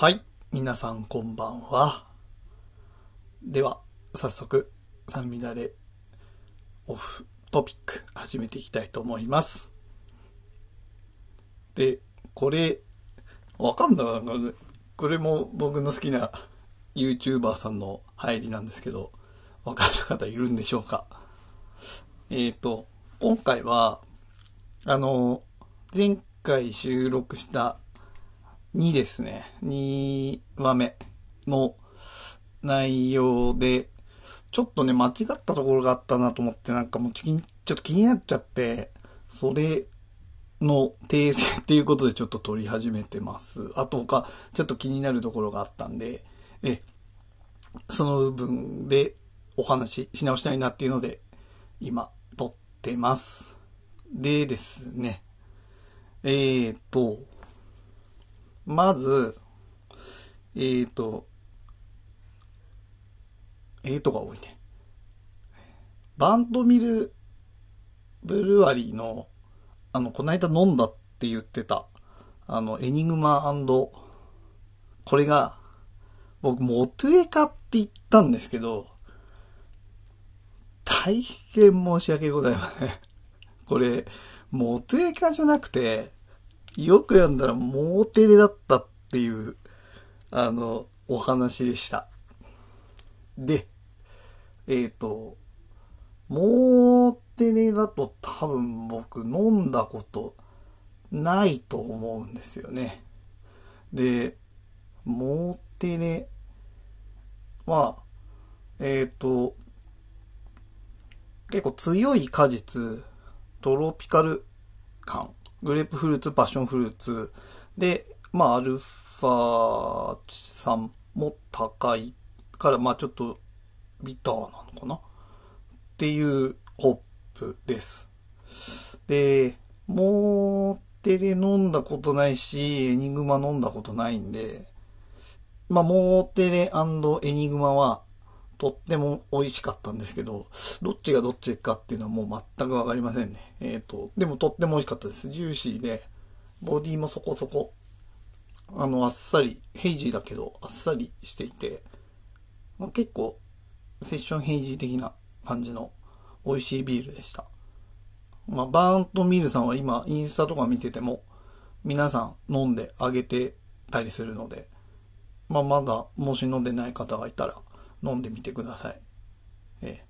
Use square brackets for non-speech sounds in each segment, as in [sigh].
はい。皆さんこんばんは。では、早速、三乱れオフトピック始めていきたいと思います。で、これ、わかんないな。これも僕の好きな YouTuber さんの入りなんですけど、わかる方いるんでしょうかえっ、と、今回は、あの、前回収録した2ですね。2話目の内容で、ちょっとね、間違ったところがあったなと思って、なんかもうちょっと気になっちゃって、それの訂正っていうことでちょっと撮り始めてます。あと他、ちょっと気になるところがあったんで、え、その部分でお話しし直したいなっていうので、今、撮ってます。でですね、えーと、まず、えーと、えーとが多いね。バンドミルブルワリーの、あの、この間飲んだって言ってた、あの、エニグマこれが、僕、モトエカって言ったんですけど、大変申し訳ございません。これ、モトエカじゃなくて、よく読んだらモーテレだったっていう、あの、お話でした。で、えっ、と、モーテレだと多分僕飲んだことないと思うんですよね。で、モーテレは、えっ、と、結構強い果実、トロピカル感、グレープフルーツ、パッションフルーツ、で、まあ、アルファ酸も高いから、まあ、ちょっとビターなのかな？っていうホップです。で、モーテレ飲んだことないし、エニグマ飲んだことないんで、まあ、モーテレエニグマは、とっても美味しかったんですけど、どっちがどっちかっていうのはもう全くわかりませんね。えっ、と、でもとっても美味しかったです。ジューシーで、ボディもそこそこ、あの、あっさり、ヘイジーだけど、あっさりしていて、まあ、結構、セッションヘイジー的な感じの美味しいビールでした。まあ、バーンとミールさんは今、インスタとか見てても、皆さん飲んであげてたりするので、まあ、まだ、もし飲んでない方がいたら、飲んでみてください。ええ、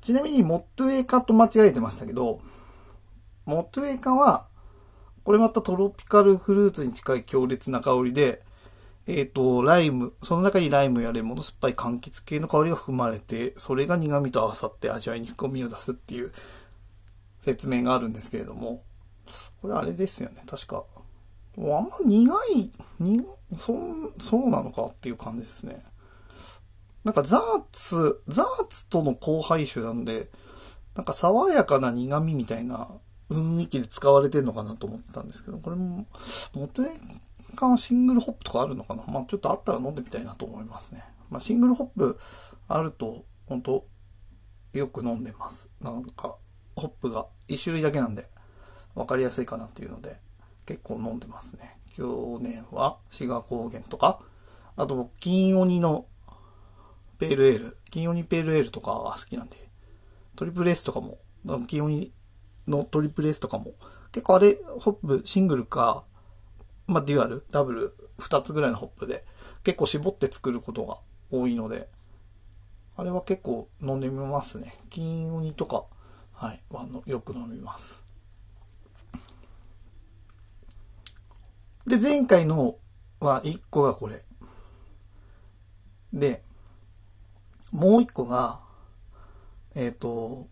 ちなみに、モットエカと間違えてましたけど、モットエカは、これまたトロピカルフルーツに近い強烈な香りで、えっ、と、ライム、その中にライムやレモンの酸っぱい柑橘系の香りが含まれて、それが苦味と合わさって味わいに深みを出すっていう説明があるんですけれども、これあれですよね、確か。あんま苦い、にそ、そうなのかっていう感じですね。なんかザーツ、ザーツとの交配種なんで、なんか爽やかな苦味みたいな雰囲気で使われてるのかなと思ってたんですけど、これも、モテカンシングルホップとかあるのかな？まあちょっとあったら飲んでみたいなと思いますね。まあシングルホップあると、本当よく飲んでます。なんか、ホップが一種類だけなんで、わかりやすいかなっていうので、結構飲んでますね。去年は志賀高原とか、あと、金鬼のペールエール、金鬼ペールエールとかが好きなんで、トリプル S とかも、金鬼のトリプル S とかも、結構あれ、ホップシングルか、まあ、デュアル、ダブル、二つぐらいのホップで、結構絞って作ることが多いので、あれは結構飲んでみますね。金鬼とか、はい、はのよく飲みます。で、前回のは1個がこれ。で、もう1個が、えっ、ー、と、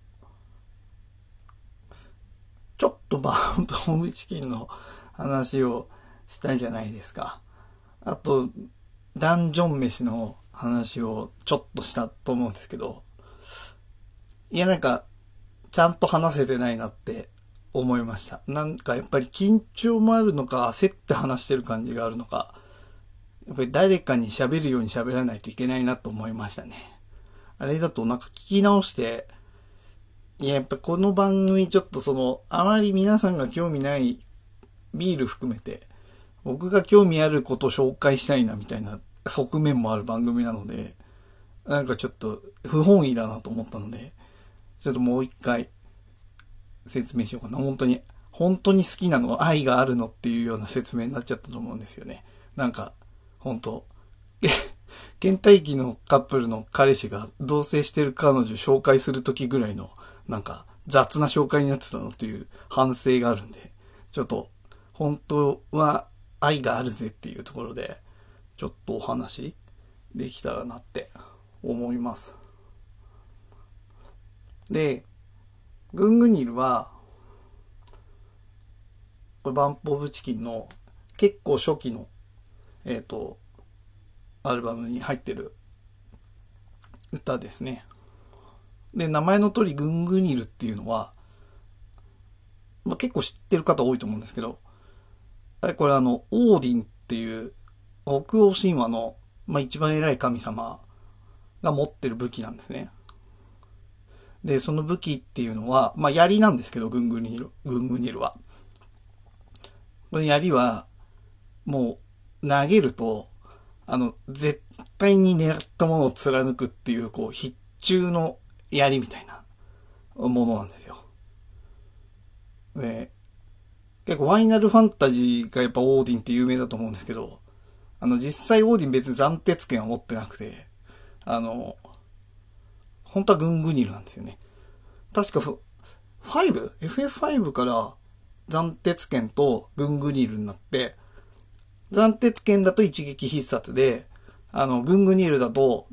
ちょっとバンホー [laughs] ムチキンの話をしたいじゃないですか。あと、ダンジョン飯の話をちょっとしたと思うんですけど、いやなんか、ちゃんと話せてないなって思いました。なんかやっぱり緊張もあるのか、焦って話してる感じがあるのか、やっぱり誰かに喋るように喋らないといけないなと思いましたね。あれだとなんか聞き直して、いや、やっぱこの番組ちょっとその、あまり皆さんが興味ないビール含めて僕が興味あることを紹介したいなみたいな側面もある番組なので、なんかちょっと不本意だなと思ったので、ちょっともう一回説明しようかな。本当に、本当に好きなのは愛があるのっていうような説明になっちゃったと思うんですよね。なんか、本当倦怠期のカップルの彼氏が同棲してる彼女紹介するときぐらいの、なんか雑な紹介になってたのっていう反省があるんで、ちょっと、本当は愛があるぜっていうところで、ちょっとお話できたらなって思います。で、グングニルは、これバンプオブチキンの結構初期の、えっ、ー、と、アルバムに入ってる歌ですね。で、名前の通りグングニルっていうのは、まあ、結構知ってる方多いと思うんですけど、これあの、オーディンっていう北欧神話の、まあ、一番偉い神様が持ってる武器なんですね。で、その武器っていうのは、まあ、槍なんですけど、グングニル、グングニルは。この槍は、もう、投げると、あの、絶対に狙ったものを貫くっていう、こう、必中の槍みたいなものなんですよ。で、結構、ファイナルファンタジーがやっぱオーディンって有名だと思うんですけど、あの、実際オーディン別に暫定権は持ってなくて、あの、本当はグングニルなんですよね。確か 5?FF5 から暫定権とグングニルになって、暫定権だと一撃必殺で、あの、グングニールだと、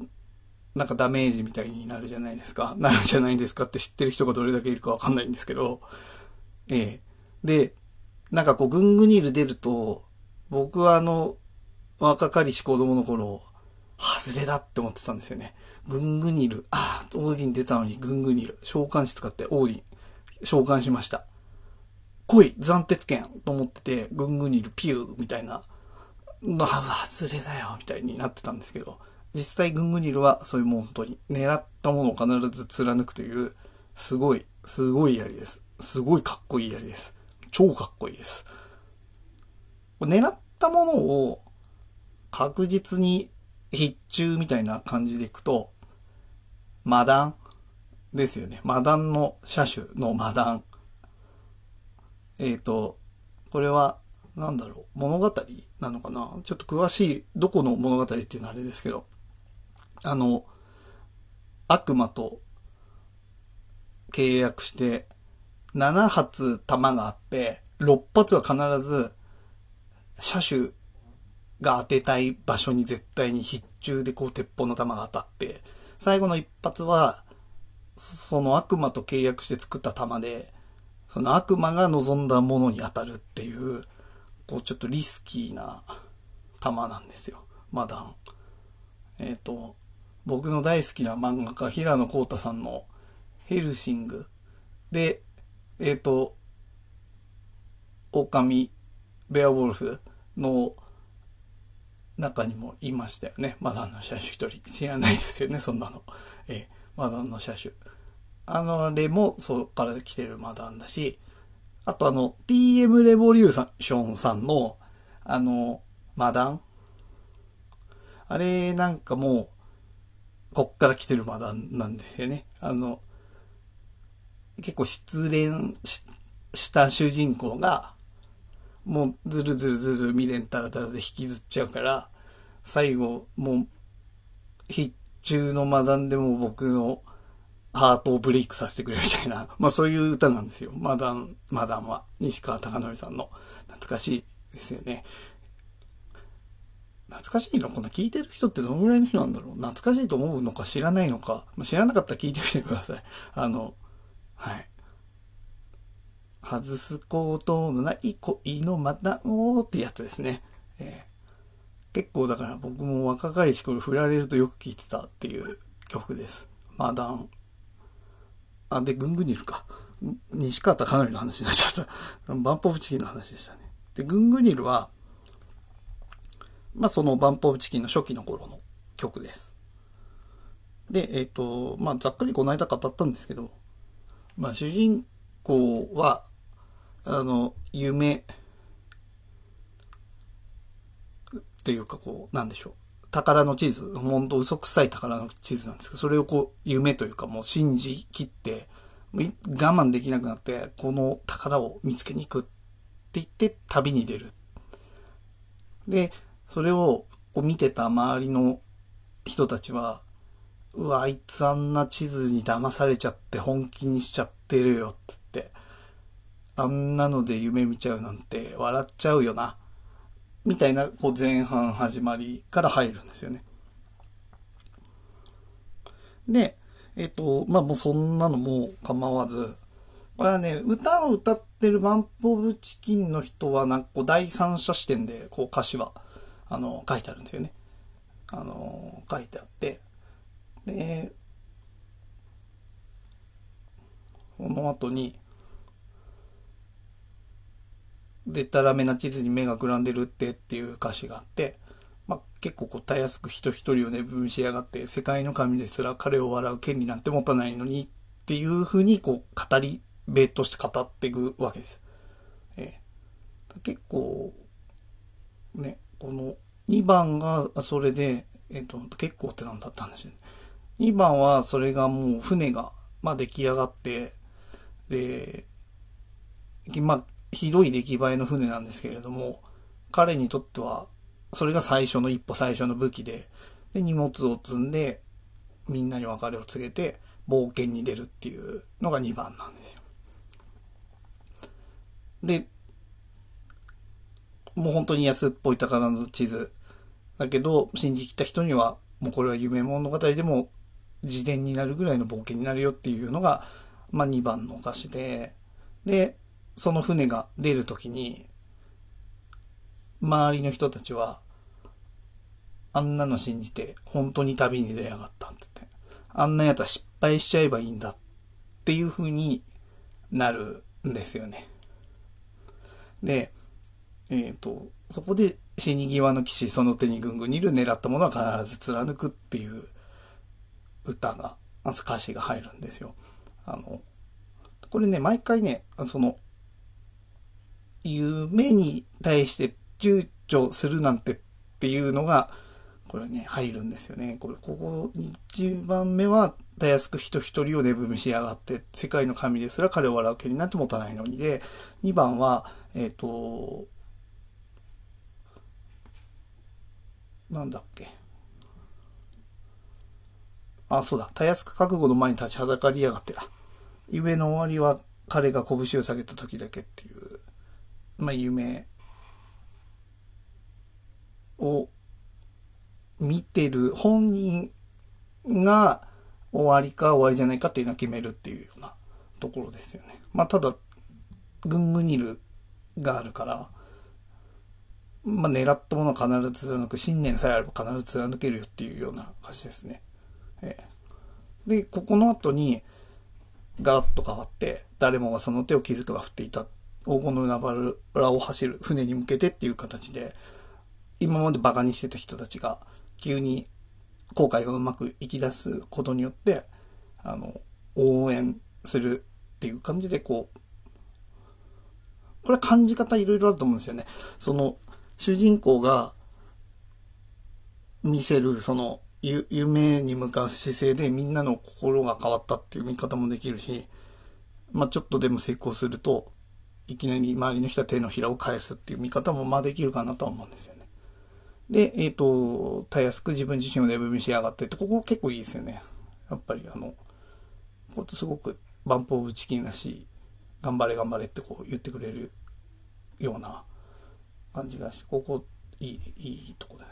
なんかダメージみたいになるじゃないですか。[laughs] なるじゃないですかって知ってる人がどれだけいるかわかんないんですけど、ええ。で、なんかこう、グングニール出ると、僕はあの、若かりし子供の頃、外れだって思ってたんですよね。グングニール。ああ、オーディン出たのにグングニール。召喚師使ってオーディン。召喚しました。来い暫定権と思ってて、グングニールピューみたいな、の、外れだよみたいになってたんですけど、実際グングニルはそういうもう本当に狙ったものを必ず貫くという、すごい、すごい槍です。すごいかっこいい槍です。超かっこいいです。狙ったものを確実に必中みたいな感じでいくと、マダンですよね。マダンの車種のマダン。えっ、ー、と、これは、なんだろう、物語？なのかな？ちょっと詳しい、どこの物語っていうのはあれですけど、あの、悪魔と契約して、7発弾があって、6発は必ず、車種が当てたい場所に絶対に必中でこう鉄砲の弾が当たって、最後の一発は、その悪魔と契約して作った弾で、その悪魔が望んだものに当たるっていう、こうちょっとリスキーな弾なんですよ。マダン。えっ、ー、と、僕の大好きな漫画家、平野幸太さんのヘルシングで、えっ、ー、と、狼、ベアウォルフの中にもいましたよね。マダンの車種一人。知らないですよね、そんなの。えー、マダンの車種。あの、あれもそこから来てるマダンだし、あとあの、TM レボリューションさんの、あの、マダン？あれなんかもう、こっから来てるマダンなんですよね。あの、結構失恋した主人公が、もうずるずるずる未練たらたらで引きずっちゃうから、最後、もう、必中のマダンでも僕のハートをブレイクさせてくれるみたいな、[laughs] まあそういう歌なんですよ。マダン、マダンは。西川貴教さんの。懐かしいですよね。懐かしいのこんな？聞いてる人ってどのぐらいの人なんだろう？懐かしいと思うのか知らないのか。まあ、知らなかったら聞いてみてください。あの、はい。外すことのない恋のマダンをってやつですね。えー、結構だから僕も若かりし頃振られるとよく聞いてたっていう曲です。マダン。あ、で、グングニルか。西川貴教の話になっちゃった。バンポブチキンの話でしたね。で、グングニルは、まあ、そのバンポブチキンの初期の頃の曲です。で、えっ、ー、と、まあ、ざっくりこの間語ったんですけど、まあ、主人公は、あの、夢っていうかこう、なんでしょう。宝の地図、本当嘘くさい宝の地図なんですけど、それをこう、夢というかもう信じきって、我慢できなくなって、この宝を見つけに行くって言って旅に出る。で、それをこう見てた周りの人たちは、うわ、あいつあんな地図に騙されちゃって本気にしちゃってるよってって、あんなので夢見ちゃうなんて笑っちゃうよな。みたいなこう前半始まりから入るんですよね。で、えっ、と、まあもうそんなのも構わず、これはね、歌を歌ってるバンプオブチキンの人はなんかこう第三者視点でこう歌詞は、あの、書いてあるんですよね。あの、書いてあって、で、この後に、でたらめな地図に目がくらんでるってっていう歌詞があって、まあ、結構こうたやすく人一人をね、分しやがって、世界の神ですら彼を笑う権利なんて持たないのにっていうふうにこう語りべとして語っていくわけです。えー、結構、ね、この2番がそれで、えっ、ー、と、結構ってなんだったんですよね。2番はそれがもう船が、まあ、出来上がって、で、まあ、ひどい出来栄えの船なんですけれども、彼にとっては、それが最初の一歩最初の武器で、で、荷物を積んで、みんなに別れを告げて、冒険に出るっていうのが2番なんですよ。で、もう本当に安っぽい宝の地図。だけど、信じきった人には、もうこれは夢物語でも自伝になるぐらいの冒険になるよっていうのが、まあ2番のお菓子で、で、その船が出るときに、周りの人たちは、あんなの信じて、本当に旅に出やがったって言って、あんなやつは失敗しちゃえばいいんだっていう風になるんですよね。で、えっ、ー、と、そこで死に際の騎士、その手にぐんぐんにいる狙ったものは必ず貫くっていう歌が、歌詞が入るんですよ。あの、これね、毎回ね、その、夢に対して躊躇するなんてっていうのが、これね、入るんですよね。これ、ここ、1番目は、たやすく人一人を寝踏みしやがって、世界の神ですら彼を笑う気になって持たないのにで、2番は、えっ、ー、と、なんだっけ。あ、そうだ。たやすく覚悟の前に立ちはだかりやがってだ。夢の終わりは彼が拳を下げた時だけっていう、まあ、夢を見てる本人が終わりか終わりじゃないかっていうのは決めるっていうようなところですよね。まあ、ただ、グングニルがあるから、まあ、狙ったものは必ず貫く、信念さえあれば必ず貫けるよっていうような歌詞ですね。ええ、で、ここの後に、ガラッと変わって、誰もがその手を気づけば振っていた黄金の海原を走る船に向けてっていう形で、今まで馬鹿にしてた人たちが、急に後悔がうまくいき出すことによって、あの、応援するっていう感じで、こう、これは感じ方いろいろあると思うんですよね。その、主人公が見せる、その、夢に向かう姿勢でみんなの心が変わったっていう見方もできるし、まあちょっとでも成功すると、いきなり周りの人は手のひらを返すっていう見方もまあできるかなとは思うんですよね。で、えっ、ー、と、たやすく自分自身を寝踏みしやがってって、ここ結構いいですよね。やっぱりあの、こすごくバンプオブチキンらしい、頑張れ頑張れってこう言ってくれるような感じがして、ここいい、いいとこですね。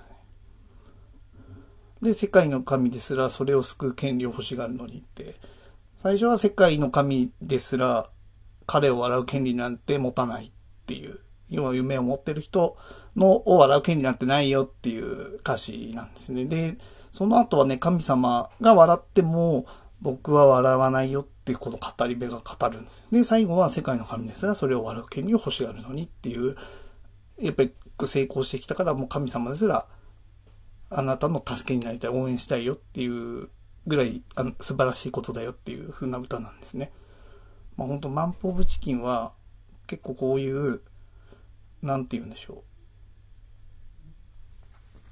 で、世界の神ですらそれを救う権利を欲しがるのにって、最初は世界の神ですら彼を笑う権利なんて持たないっていう、要は夢を持ってる人のを笑う権利なんてないよっていう歌詞なんですね。で、その後はね、神様が笑っても僕は笑わないよってこの語り部が語るんです。で、最後は世界の神ですらそれを笑う権利を欲しがるのにっていう、やっぱり成功してきたからもう神様ですらあなたの助けになりたい、応援したいよっていうぐらいあの素晴らしいことだよっていう風な歌なんですね。まあ本当マンポーブチキンは結構こういう、なんて言うんでしょう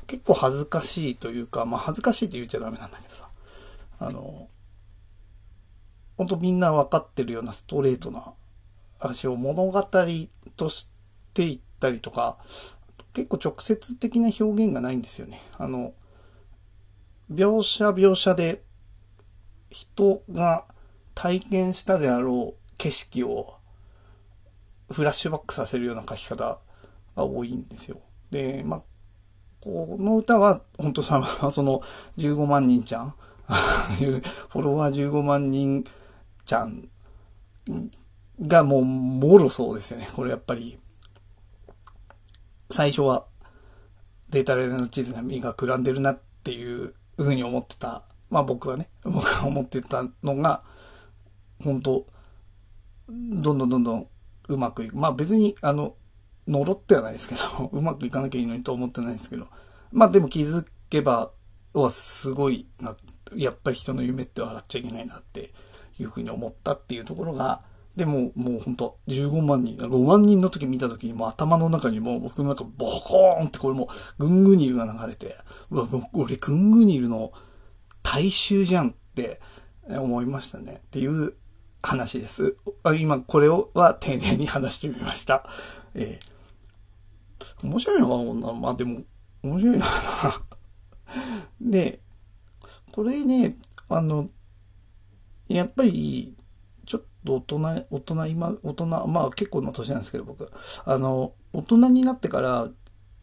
結構恥ずかしいというか、まあ恥ずかしいって言っちゃダメなんだけどさ、あの、本当みんな分かってるようなストレートな話を物語としていったりとか、結構直接的な表現がないんですよね。あの、描写描写で人が体験したであろう景色をフラッシュバックさせるような書き方が多いんですよ。で、まあ、この歌は、本当さ、その15万人ちゃんフォロワー15万人ちゃんがもう、もろそうですよね。これやっぱり、最初はデータレーの地図が身がくらんでるなっていうふうに思ってた。まあ僕はね、僕が思ってたのが、本当どんどんどんどんうまくいく。まあ別に、あの、呪ってはないですけど、[laughs] うまくいかなきゃいいのにと思ってないですけど、まあでも気づけば、はすごいな、やっぱり人の夢って笑っちゃいけないなっていうふうに思ったっていうところが、でも、もうほんと、15万人、5万人の時見た時にもう頭の中にもう僕の中ボコーンってこれもうグングニルが流れて、うわ、俺グングニルの大衆じゃんって思いましたね。っていう話です。今これをは丁寧に話してみました。えー、面白いのかなまあでも、面白いのかなで、これね、あの、やっぱり、ちょっと大人、大人、今、大人、まあ結構の年なんですけど僕、あの、大人になってから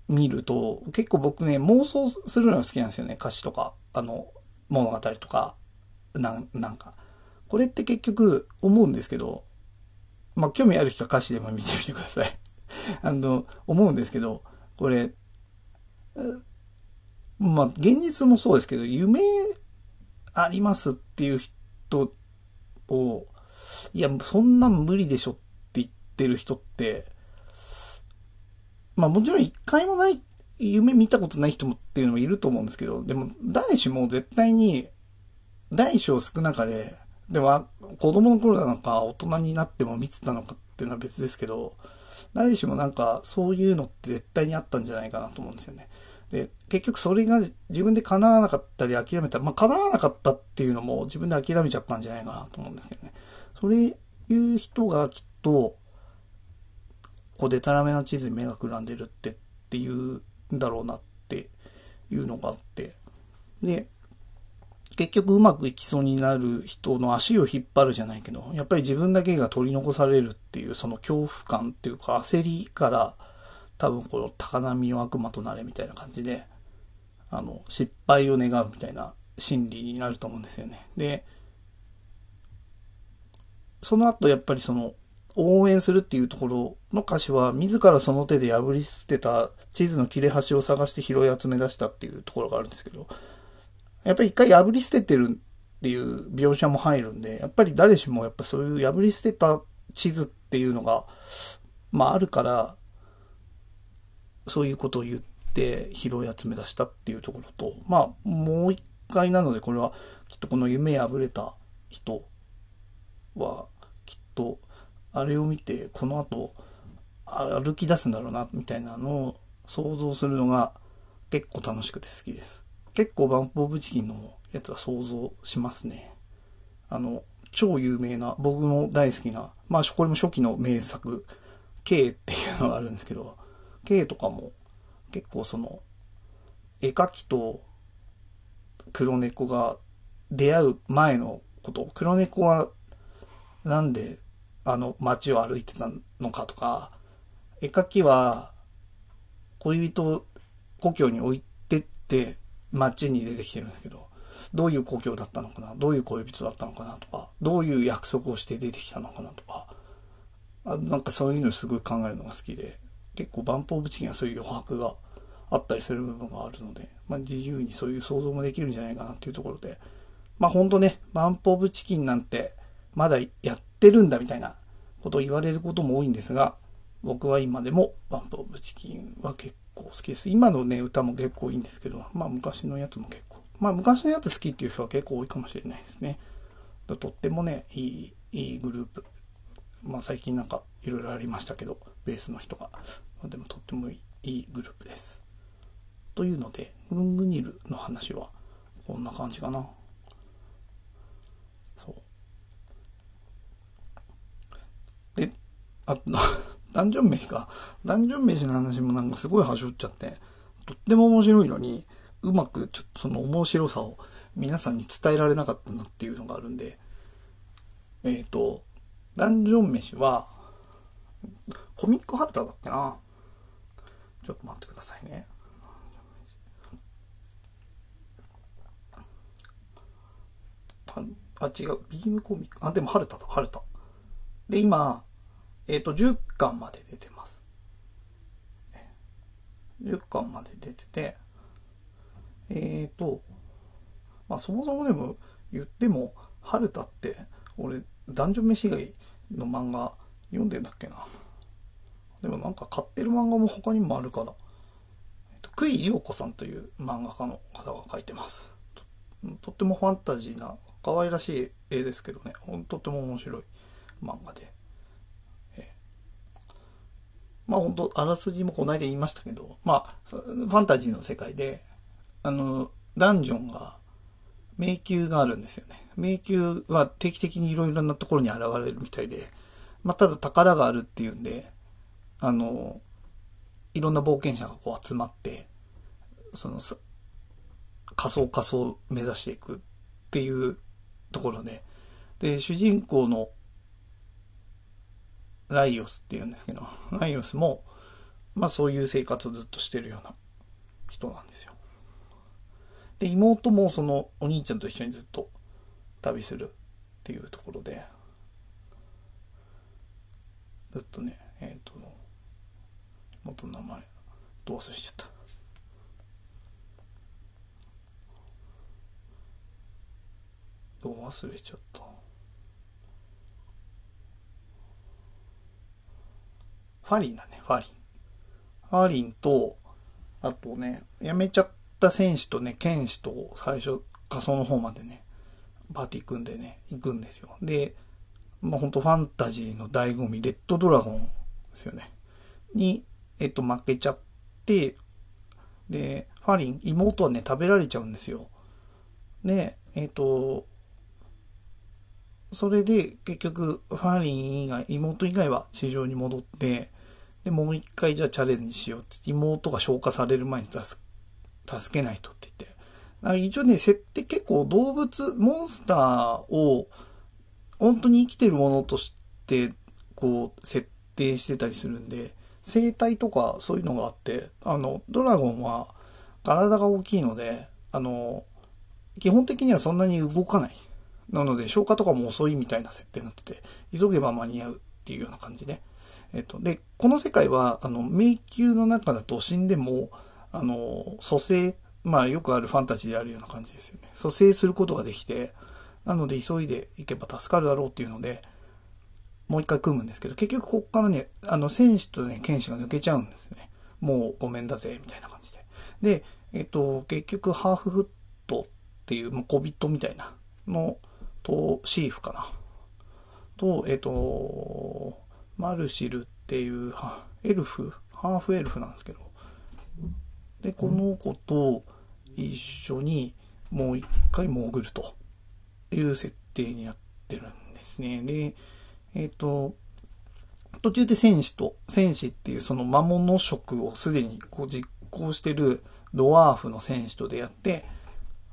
見ると、結構僕ね、妄想するのが好きなんですよね。歌詞とか、あの、物語とか、なん、なんか。これって結局思うんですけど、まあ興味ある人は歌詞でも見てみてください。[laughs] あの、思うんですけど、これ、まあ現実もそうですけど、夢ありますっていう人を、いや、そんな無理でしょって言ってる人って、まあもちろん一回もない、夢見たことない人もっていうのもいると思うんですけど、でも誰しも絶対に大小少なかれ、でも子供の頃なのか大人になっても見てたのかっていうのは別ですけど、誰しもなんかそういうのって絶対にあったんじゃないかなと思うんですよね。で、結局それが自分で叶わなかったり諦めたら、まあ叶わなかったっていうのも自分で諦めちゃったんじゃないかなと思うんですけどね。それいう人がきっと、こう、でたらめの地図に目がくらんでるってっていうんだろうなっていうのがあって。で、結局うまくいきそうになる人の足を引っ張るじゃないけど、やっぱり自分だけが取り残されるっていうその恐怖感っていうか焦りから多分この高波を悪魔となれみたいな感じで、あの、失敗を願うみたいな心理になると思うんですよね。で、その後やっぱりその応援するっていうところの歌詞は自らその手で破り捨てた地図の切れ端を探して拾い集め出したっていうところがあるんですけど、やっぱり一回破り捨ててるっていう描写も入るんで、やっぱり誰しもやっぱそういう破り捨てた地図っていうのが、まああるから、そういうことを言って拾い集め出したっていうところと、まあもう一回なのでこれはきっとこの夢破れた人はきっと、あれを見て、この後、歩き出すんだろうな、みたいなのを想像するのが結構楽しくて好きです。結構バンプオブチキンのやつは想像しますね。あの、超有名な、僕の大好きな、まあこれも初期の名作、K っていうのがあるんですけど、K とかも結構その、絵描きと黒猫が出会う前のこと、黒猫はなんであの街を歩いてたのかとか、絵描きは恋人故郷に置いてって街に出てきてるんですけど、どういう故郷だったのかな？どういう恋人だったのかなとか、どういう約束をして出てきたのかなとか、あなんかそういうのすごい考えるのが好きで、結構バンプオブチキンはそういう余白があったりする部分があるので、まあ、自由にそういう想像もできるんじゃないかなっていうところで、まあほんとね、バンプオブチキンなんてまだやってるんだみたいなことを言われることも多いんですが、僕は今でもバンプオブチキンは結構好きです。今のね、歌も結構いいんですけど、まあ昔のやつも結構。まあ昔のやつ好きっていう人は結構多いかもしれないですね。とってもね、いい、いいグループ。まあ最近なんかいろいろありましたけど、ベースの人が。まあ、でもとってもいいグループです。というので、グルングニルの話はこんな感じかな。そう。で、あ、ダンジョン飯か。ダンジョン飯の話もなんかすごい端折っちゃって、とっても面白いのに、うまくちょっとその面白さを皆さんに伝えられなかったなっていうのがあるんで、えっ、ー、と、ダンジョン飯は、コミックハルターだっけな。ちょっと待ってくださいね。あ、違う。ビームコミック。あ、でも、ハルタだ、ハルタ。で、今、えっ、ー、と、10巻まで出てます。10巻まで出てて、えっ、ー、と、まあ、そもそもでも言っても、春田って、俺、ダンジョン飯以外の漫画読んでんだっけな。でもなんか買ってる漫画も他にもあるから、えっ、と、久井涼子さんという漫画家の方が書いてますと。とってもファンタジーな、可愛らしい絵ですけどね、とっても面白い漫画で。まあ本当あらすじもこの間言いましたけど、まあ、ファンタジーの世界で、あの、ダンジョンが、迷宮があるんですよね。迷宮は定期的にいろいろなところに現れるみたいで、まあただ宝があるっていうんで、あの、いろんな冒険者がこう集まって、その、仮想仮想を目指していくっていうところで、で、主人公のライオスって言うんですけど、ライオスも、まあそういう生活をずっとしてるような人なんですよ。で、妹もそのお兄ちゃんと一緒にずっと旅するっていうところで、ずっとね、えっ、ー、と、妹の名前、どう忘れちゃった。どう忘れちゃった？ファリンだね、ファリン。ファリンと、あとね、辞めちゃった選手とね、剣士と最初、仮想の方までね、パーティー組んでね、行くんですよ。で、まあ本当ファンタジーの醍醐味、レッドドラゴンですよね。に、えっと、負けちゃって、で、ファリン、妹はね、食べられちゃうんですよ。で、えっと、それで結局、ファリン以外、妹以外は地上に戻って、で、もう一回じゃあチャレンジしようって、妹が消化される前に助けないとって言って。だから一応ね、設定結構動物、モンスターを本当に生きてるものとして、こう、設定してたりするんで、生態とかそういうのがあって、あの、ドラゴンは体が大きいので、あの、基本的にはそんなに動かない。なので、消化とかも遅いみたいな設定になってて、急げば間に合うっていうような感じで。えっと、で、この世界は、あの、迷宮の中だと死んでも、あの、蘇生、まあよくあるファンタジーであるような感じですよね。蘇生することができて、なので急いで行けば助かるだろうっていうので、もう一回組むんですけど、結局こっからね、あの、戦士とね、剣士が抜けちゃうんですね。もうごめんだぜ、みたいな感じで。で、えっと、結局ハーフフットっていう、もう小人みたいなのと、シーフかな。と、えっと、マルシルっていうエルフ？ハーフエルフなんですけど。でこの子と一緒にもう一回潜るという設定になってるんですね。でえっ、ー、と途中で戦士と戦士っていうその魔物職をすでにこう実行してるドワーフの戦士と出会って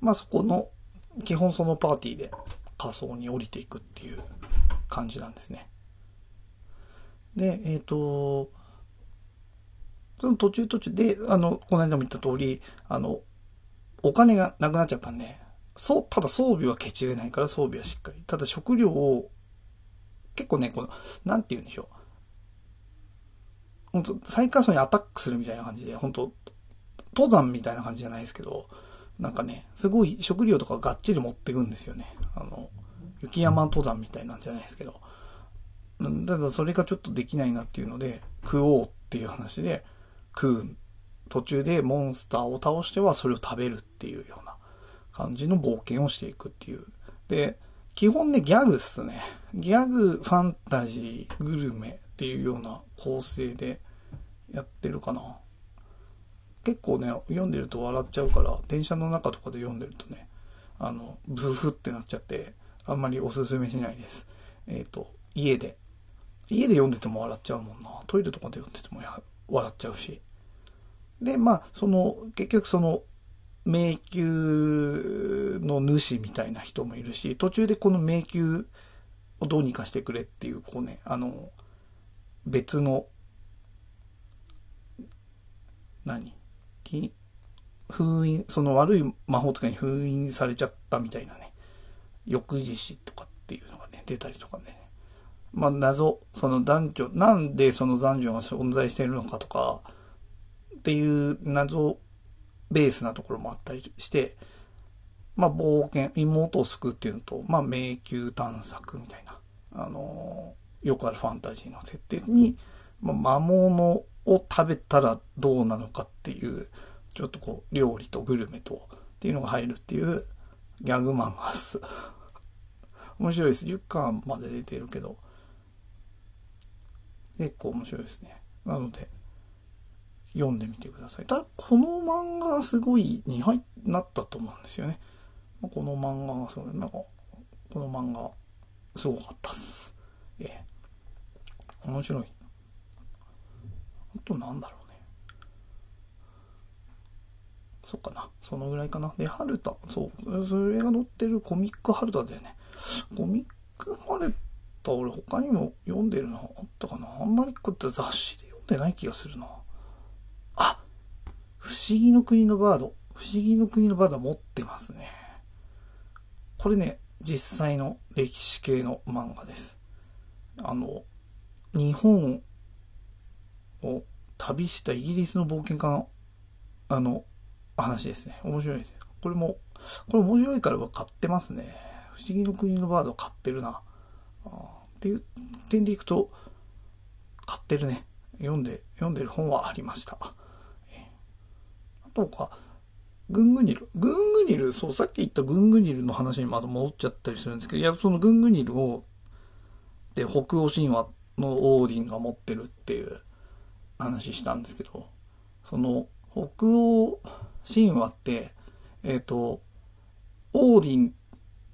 まあそこの基本そのパーティーで仮想に降りていくっていう感じなんですね。で、えっ、ー、と、その途中途中で、あの、この間も言った通り、あの、お金がなくなっちゃったんで、そう、ただ装備はケチれないから装備はしっかり。ただ食料を、結構ね、この、なんて言うんでしょう。本当最下層にアタックするみたいな感じで、本当登山みたいな感じじゃないですけど、なんかね、すごい食料とかがっちり持ってくんですよね。あの、雪山登山みたいなんじゃないですけど。ただそれがちょっとできないなっていうので、食おうっていう話で、食う。途中でモンスターを倒してはそれを食べるっていうような感じの冒険をしていくっていう。で、基本ね、ギャグっすね。ギャグ、ファンタジー、グルメっていうような構成でやってるかな。結構ね、読んでると笑っちゃうから、電車の中とかで読んでるとね、あの、ブフってなっちゃって、あんまりおすすめしないです。えっ、と、家で。家で読んでても笑っちゃうもんな。トイレとかで読んでても笑っちゃうし。で、まあ、その、結局その、迷宮の主みたいな人もいるし、途中でこの迷宮をどうにかしてくれっていう、こうね、あの、別の、何？封印、その悪い魔法使いに封印されちゃったみたいなね、翌日死とかっていうのがね、出たりとかね。まあ謎、その男女、なんでその男女が存在しているのかとか、っていう謎ベースなところもあったりして、まあ冒険、妹を救うっていうのと、まあ迷宮探索みたいな、あのーよくあるファンタジーの設定に、まあ、魔物を食べたらどうなのかっていう、ちょっとこう、料理とグルメと、っていうのが入るっていうギャグ漫画っす。面白いです。10巻まで出てるけど、結構面白いですね。なので、読んでみてください。ただ、この漫画がすごいに入なったと思うんですよね。この漫画がすごい、なんか、この漫画、すごかったっす。ええ。面白い。あとなんだろうね。そっかな。そのぐらいかな。で、ハルタ。そう。それが載ってるコミックハルタだよね。コミックハルタ、俺他にも読んでるのあったかな？あんまりこうって雑誌で読んでない気がするな。あ不思議の国のバード。不思議の国のバード持ってますね。これね、実際の歴史系の漫画です。あの、日本を旅したイギリスの冒険家の、あの、話ですね。面白いです。これも、これ面白いから買ってますね。不思議の国のバード買ってるな。っていう点でいくと、買ってるね。読んで、読んでる本はありました。あとか、グングニル。グングニル、そう、さっき言ったグングニルの話にまた戻っちゃったりするんですけど、いや、そのグングニルを、で、北欧神話のオーディンが持ってるっていう話したんですけど、その、北欧神話って、えっ、と、オーディン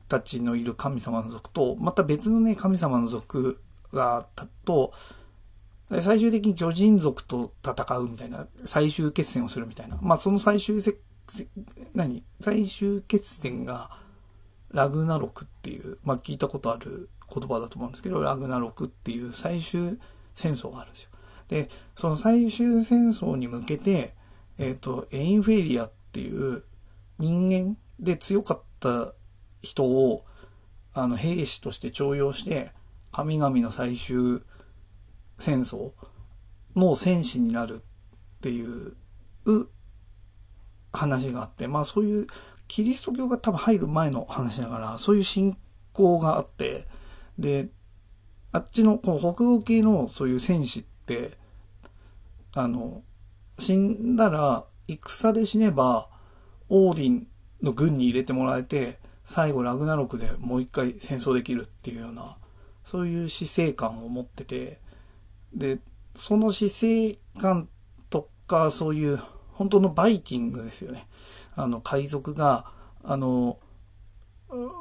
たちのいる神様の族と、また別のね、神様の族があったと、最終的に巨人族と戦うみたいな、最終決戦をするみたいな。まあ、その最終せ、何？最終決戦が、ラグナロクっていう、まあ、聞いたことある言葉だと思うんですけど、ラグナロクっていう最終戦争があるんですよ。で、その最終戦争に向けて、えっ、と、エインフェリアっていう人間で強かった人を、あの、兵士として徴用して、神々の最終戦争の戦士になるっていう話があって、まあそういうキリスト教が多分入る前の話だから、そういう信仰があって、で、あっちのこの北欧系のそういう戦士って、あの、死んだら戦で死ねば、オーディンの軍に入れてもらえて、最後ラグナロクでもう一回戦争できるっていうような、そういう死生観を持ってて、で、その死生観とか、そういう本当のバイキングですよね。あの、海賊が、あの、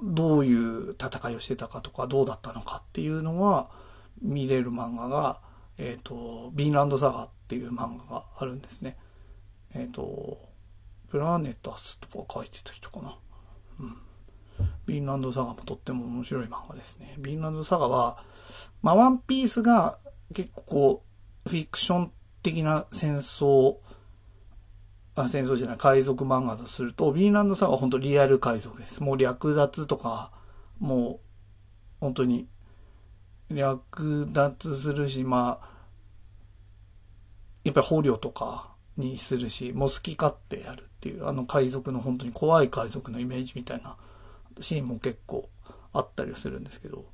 どういう戦いをしてたかとか、どうだったのかっていうのは見れる漫画が、えっ、と、ビンランドサガっていう漫画があるんですね。えっ、と、プラネタスとか書いてた人かな。うん。ビンランドサガもとっても面白い漫画ですね。ビンランドサガは、まあ、ワンピースが結構こう、フィクション的な戦争、あ、戦争じゃない、海賊漫画とすると、ビンランドサガは本当リアル海賊です。もう略奪とか、もう、本当に、略奪するし、まあ、やっぱり捕虜とかにするし、もう好き勝手やるっていう、あの海賊の本当に怖い海賊のイメージみたいなシーンも結構あったりはするんですけど、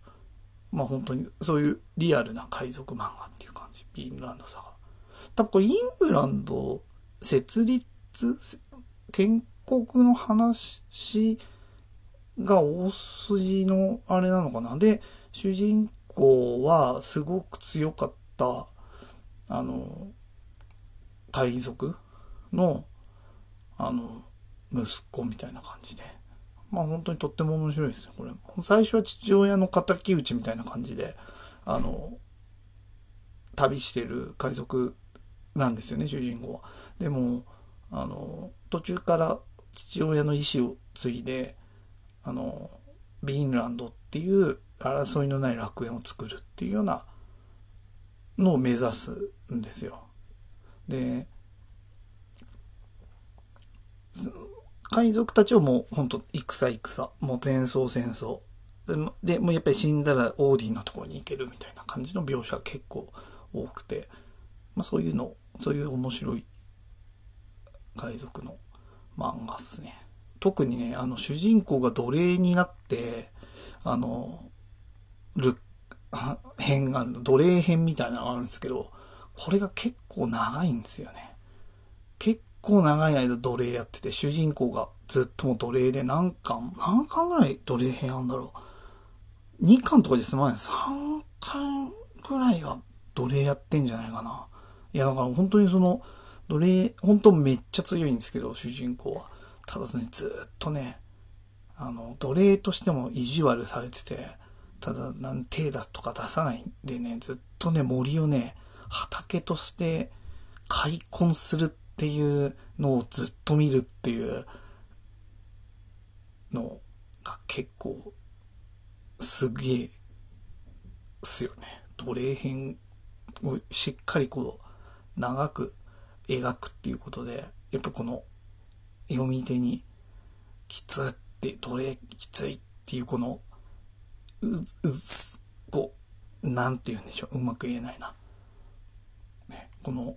まあ本当にそういうリアルな海賊漫画っていう感じ。ビングランドサガ。多分これイングランド設立、建国の話が大筋のあれなのかな。で、主人公はすごく強かった、あの、海賊の、あの、息子みたいな感じで。まあ本当にとっても面白いですよ、これ。最初は父親の敵討ちみたいな感じで、あの、旅してる海賊なんですよね、主人公は。でも、あの、途中から父親の意思を継いで、あの、ビーンランドっていう争いのない楽園を作るっていうようなのを目指すんですよ。で、海賊たちをもう本当戦戦、もう戦争戦争。で、もうやっぱり死んだらオーディンのところに行けるみたいな感じの描写が結構多くて、まあそういうの、そういう面白い海賊の漫画っすね。特にね、あの主人公が奴隷になって、あの、ル編が [laughs] 奴隷編みたいなのがあるんですけど、これが結構長いんですよね。結構長い間奴隷やってて、主人公がずっとも奴隷で何巻、何巻ぐらい奴隷編あんだろう？2巻とかですまない。3巻ぐらいは奴隷やってんじゃないかな。いや、だから本当にその、奴隷、本当めっちゃ強いんですけど、主人公は。ただね、ずっとね、あの、奴隷としても意地悪されてて、ただ、なん手だとか出さないんでね、ずっとね、森をね、畑として開墾するっていうのをずっと見るっていうのが結構、すげえ、すよね。奴隷編をしっかりこう、長く描くっていうことで、やっぱこの読み手に、きつって、奴隷きついっていうこのう、う、こう、なんて言うんでしょう。うまく言えないな。ね、この、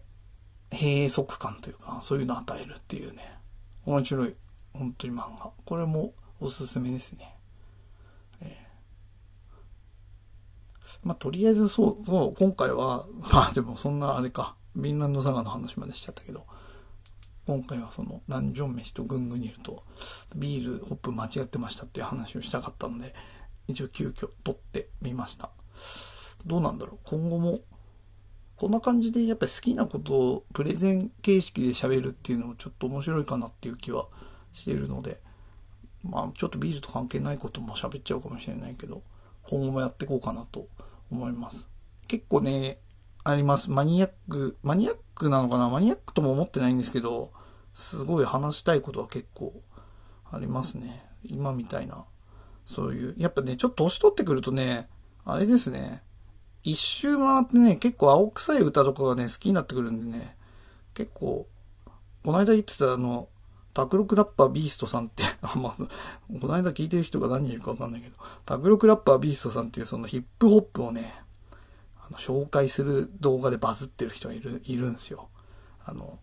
閉塞感というか、そういうのを与えるっていうね。面白い。本当に漫画。これもおすすめですね。えまあ、とりあえずそう、そう、今回は、[laughs] まあでもそんなあれか、ビンランドサガの話までしちゃったけど、今回はその、ナンジョン飯とグングニルと、ビール、ホップ間違ってましたっていう話をしたかったので、一応急遽撮ってみました。どうなんだろう今後も、こんな感じでやっぱり好きなことをプレゼン形式で喋るっていうのもちょっと面白いかなっていう気はしてるので、まあちょっとビールと関係ないことも喋っちゃうかもしれないけど、今後もやっていこうかなと思います。結構ね、あります。マニアック、マニアックなのかな？マニアックとも思ってないんですけど、すごい話したいことは結構ありますね。今みたいなそういう、やっぱね、ちょっと年取ってくるとね、あれですね、一周回ってね、結構青臭い歌とかがね、好きになってくるんでね、結構、この間言ってたあの、タロクラッパービーストさんって [laughs] あまあ、この間聞いてる人が何人いるかわかんないけど、タロクラッパービーストさんっていうそのヒップホップをね、あの、紹介する動画でバズってる人がいる、いるんですよ。あの、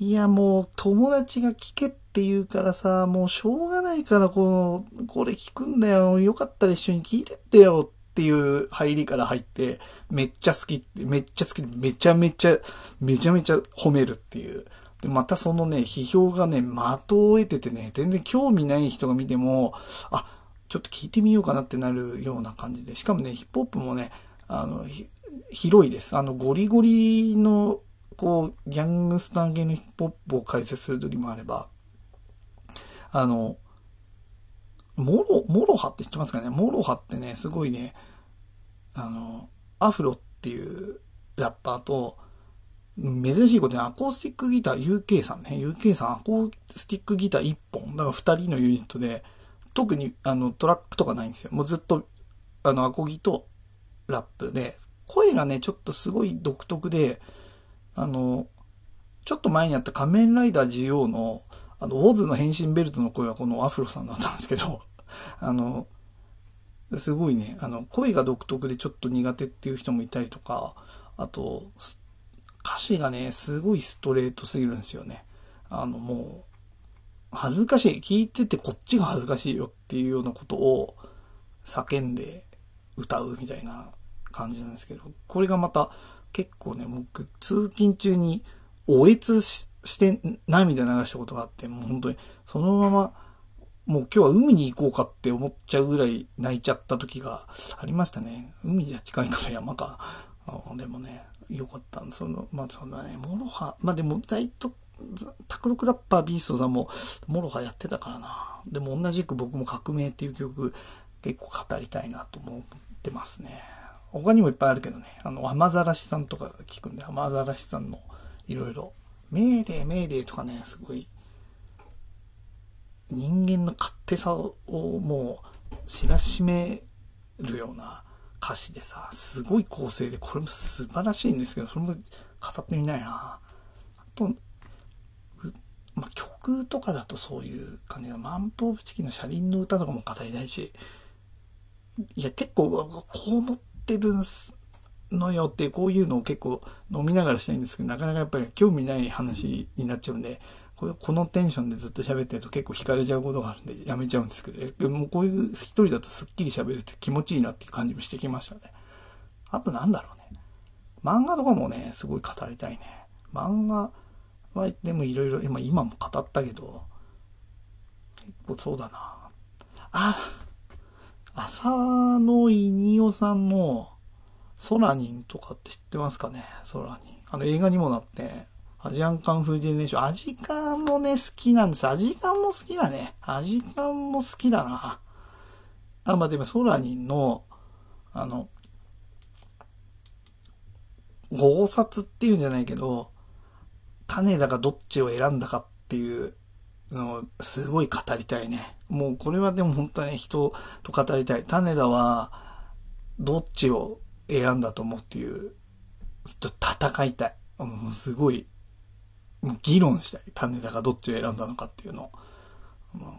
いやもう友達が聞けって言うからさ、もうしょうがないからこの、これ聞くんだよ。よかったら一緒に聞いてってよっていう入りから入って、めっちゃ好きって、めっちゃ好きで、めちゃめちゃ、めちゃめちゃ褒めるっていう。で、またそのね、批評がね、的を得ててね、全然興味ない人が見ても、あ、ちょっと聞いてみようかなってなるような感じで。しかもね、ヒップホップもね、あの、広いです。あの、ゴリゴリのこう、ギャングスター系のヒップホップを解説するときもあれば、あの、モロ、 MOROHA って知ってますかね？ MOROHA ってね、すごいね、あの、アフロっていうラッパーと、珍しいことにアコースティックギター UK さんね。UK さんアコースティックギター1本。だから2人のユニットで、特にあのトラックとかないんですよ。もうずっとあのアコギとラップで、声がね、ちょっとすごい独特で、あの、ちょっと前にあった仮面ライダー GO の、あの、ウォーズの変身ベルトの声はこのアフロさんだったんですけど、[laughs] あの、すごいね、あの、声が独特でちょっと苦手っていう人もいたりとか、あと、歌詞がね、すごいストレートすぎるんですよね。あの、もう、恥ずかしい。聞いててこっちが恥ずかしいよっていうようなことを叫んで歌うみたいな感じなんですけど、これがまた結構ね、僕、通勤中に、おえつしして涙流したことがあって、もう本当に、そのまま、もう今日は海に行こうかって思っちゃうぐらい泣いちゃった時がありましたね。海じゃ近いから山か。でもね、よかったその、まあそのね、モロハ、まあでも大と、タクロクラッパービーストさんも、モロハやってたからな。でも同じく僕も革命っていう曲結構語りたいなと思ってますね。他にもいっぱいあるけどね。あの、雨ざらしさんとか聞くんで、雨ざらしさんのいろいろ、メーデーメーデーとかね、すごい、人間の勝手さをもう知らしめるような歌詞でさ、すごい構成で、これも素晴らしいんですけど、それも語ってみないな。あと、まあ、曲とかだとそういう感じが、マンポーブチキンの車輪の歌とかも語りたいし、いや、結構、こう思ってるんすのよってこういうのを結構飲みながらしたいんですけど、なかなかやっぱり興味ない話になっちゃうんで、このテンションでずっと喋ってると結構惹かれちゃうことがあるんでやめちゃうんですけど、でもこういう一人だとすっきり喋るって気持ちいいなっていう感じもしてきましたね。あとなんだろうね。漫画とかもね、すごい語りたいね。漫画はでもいろいろ、今今も語ったけど、結構そうだな。あ、浅野稲夫さんのソラニンとかって知ってますかね？ソラニン。あの映画にもなって、アジアンカンフージェネレーション。アジカンもね、好きなんです。アジカンも好きだね。アジカンも好きだな。あ、まあ、でもソラニンの、あの、豪殺っていうんじゃないけど、種だかどっちを選んだかっていうのをすごい語りたいね。もうこれはでも本当に人と語りたい。種田はどっちを選んだと思うっていう、ちょっと戦いたい。もうすごいもう議論したい。種田がどっちを選んだのかっていうのを。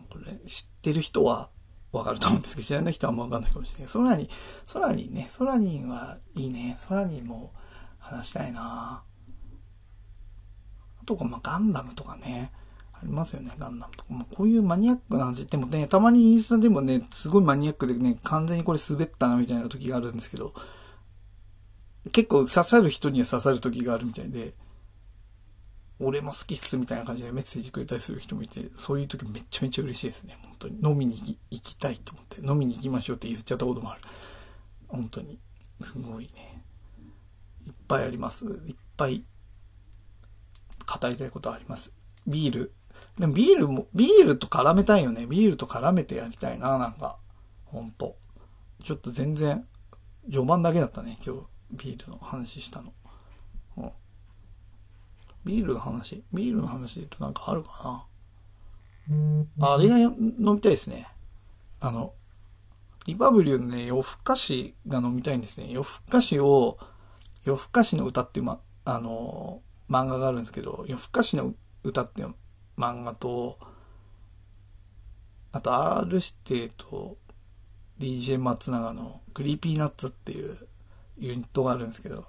これ、知ってる人はわかると思うんですけど、知らない人はあんまわかんないかもしれない。ソラニン、ソラニンね、ソラニンはいいね。ソラニンも話したいなあとか、まあ、ガンダムとかね。ありますよね、ガンダムとか。まあ、こういうマニアックな話ってもね、たまにインスタでもね、すごいマニアックでね、完全にこれ滑ったなみたいな時があるんですけど、結構刺さる人には刺さる時があるみたいで、俺も好きっすみたいな感じでメッセージくれたりする人もいて、そういう時めちゃめちゃ嬉しいですね。本当に。飲みに行きたいと思って、飲みに行きましょうって言っちゃったこともある。本当に。すごいね。いっぱいあります。いっぱい語りたいことあります。ビール。でもビールも、ビールと絡めたいよね。ビールと絡めてやりたいな、なんか。ほんと。ちょっと全然、序盤だけだったね、今日、ビールの話したの。うんビールの話？ビールの話で言うとなんかあるかなあれが飲みたいですね。あの、Repubrew のね、夜更かしが飲みたいんですね。夜更かしを、夜更かしの歌っていう、ま、あの、漫画があるんですけど、夜更かしの歌っていう漫画と、あと R 指定と DJ 松永の Creepy Nuts っていうユニットがあるんですけど、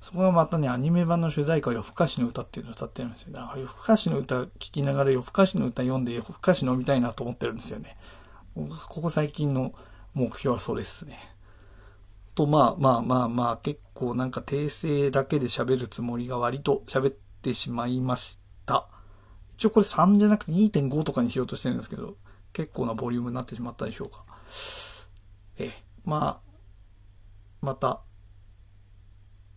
そこがまたね、アニメ版の主題歌、夜更かしの歌っていうのを歌ってるんですよ。だから夜更かしの歌聴きながら夜更かしの歌読んで夜更かし飲みたいなと思ってるんですよね。ここ最近の目標はそれですね。と、まあまあまあまあ、結構なんか訂正だけで喋るつもりが割と喋ってしまいました。一応これ3じゃなくて2.5とかにしようとしてるんですけど、結構なボリュームになってしまったでしょうか。え、まあ、また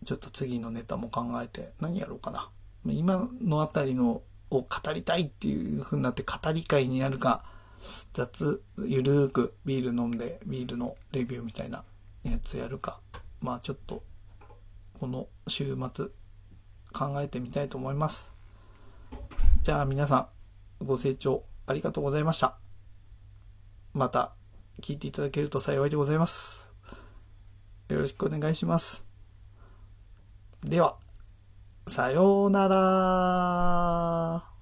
ちょっと次のネタも考えて何やろうかな。今のあたりのを語りたいっていう風になって語り会になるか、雑、ゆるーくビール飲んでビールのレビューみたいなやつやるか。まあちょっと、この週末考えてみたいと思います。じゃあ皆さん、ご清聴ありがとうございました。また聞いていただけると幸いでございます。よろしくお願いします。では、さようなら。